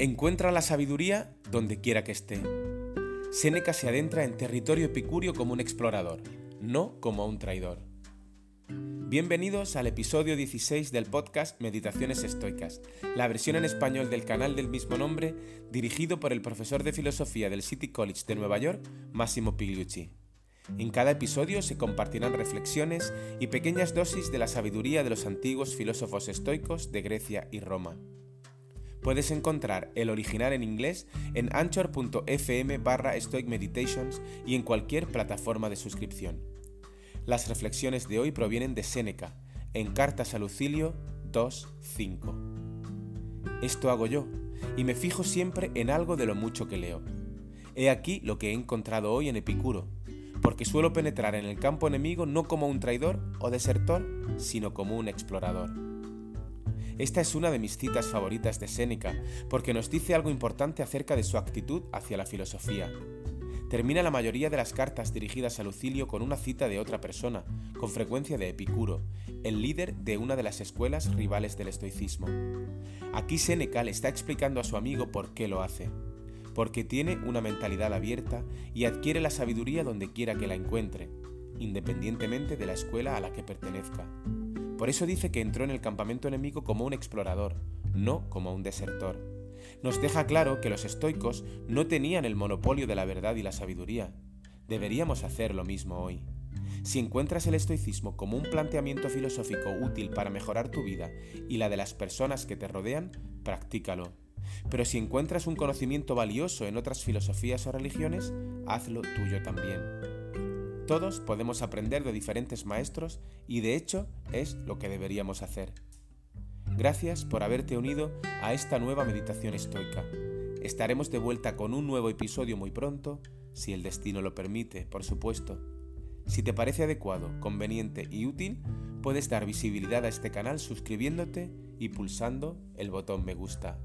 Encuentra la sabiduría donde quiera que esté. Séneca se adentra en territorio epicúreo como un explorador, no como un traidor. Bienvenidos al episodio 16 del podcast Meditaciones Estoicas, la versión en español del canal del mismo nombre, dirigido por el profesor de filosofía del City College de Nueva York, Massimo Pigliucci. En cada episodio se compartirán reflexiones y pequeñas dosis de la sabiduría de los antiguos filósofos estoicos de Grecia y Roma. Puedes encontrar el original en inglés en anchor.fm barra Stoic Meditations y en cualquier plataforma de suscripción. Las reflexiones de hoy provienen de Séneca, en Cartas a Lucilio 2.5. Esto hago yo, y me fijo siempre en algo de lo mucho que leo. He aquí lo que he encontrado hoy en Epicuro, porque suelo penetrar en el campo enemigo no como un traidor o desertor, sino como un explorador. Esta es una de mis citas favoritas de Séneca, porque nos dice algo importante acerca de su actitud hacia la filosofía. Termina la mayoría de las cartas dirigidas a Lucilio con una cita de otra persona, con frecuencia de Epicuro, el líder de una de las escuelas rivales del estoicismo. Aquí Séneca le está explicando a su amigo por qué lo hace. Porque tiene una mentalidad abierta y adquiere la sabiduría donde quiera que la encuentre, independientemente de la escuela a la que pertenezca. Por eso dice que entró en el campamento enemigo como un explorador, no como un desertor. Nos deja claro que los estoicos no tenían el monopolio de la verdad y la sabiduría. Deberíamos hacer lo mismo hoy. Si encuentras el estoicismo como un planteamiento filosófico útil para mejorar tu vida y la de las personas que te rodean, practícalo. Pero si encuentras un conocimiento valioso en otras filosofías o religiones, hazlo tuyo también. Todos podemos aprender de diferentes maestros y de hecho es lo que deberíamos hacer. Gracias por haberte unido a esta nueva meditación estoica. Estaremos de vuelta con un nuevo episodio muy pronto, si el destino lo permite, por supuesto. Si te parece adecuado, conveniente y útil, puedes dar visibilidad a este canal suscribiéndote y pulsando el botón me gusta.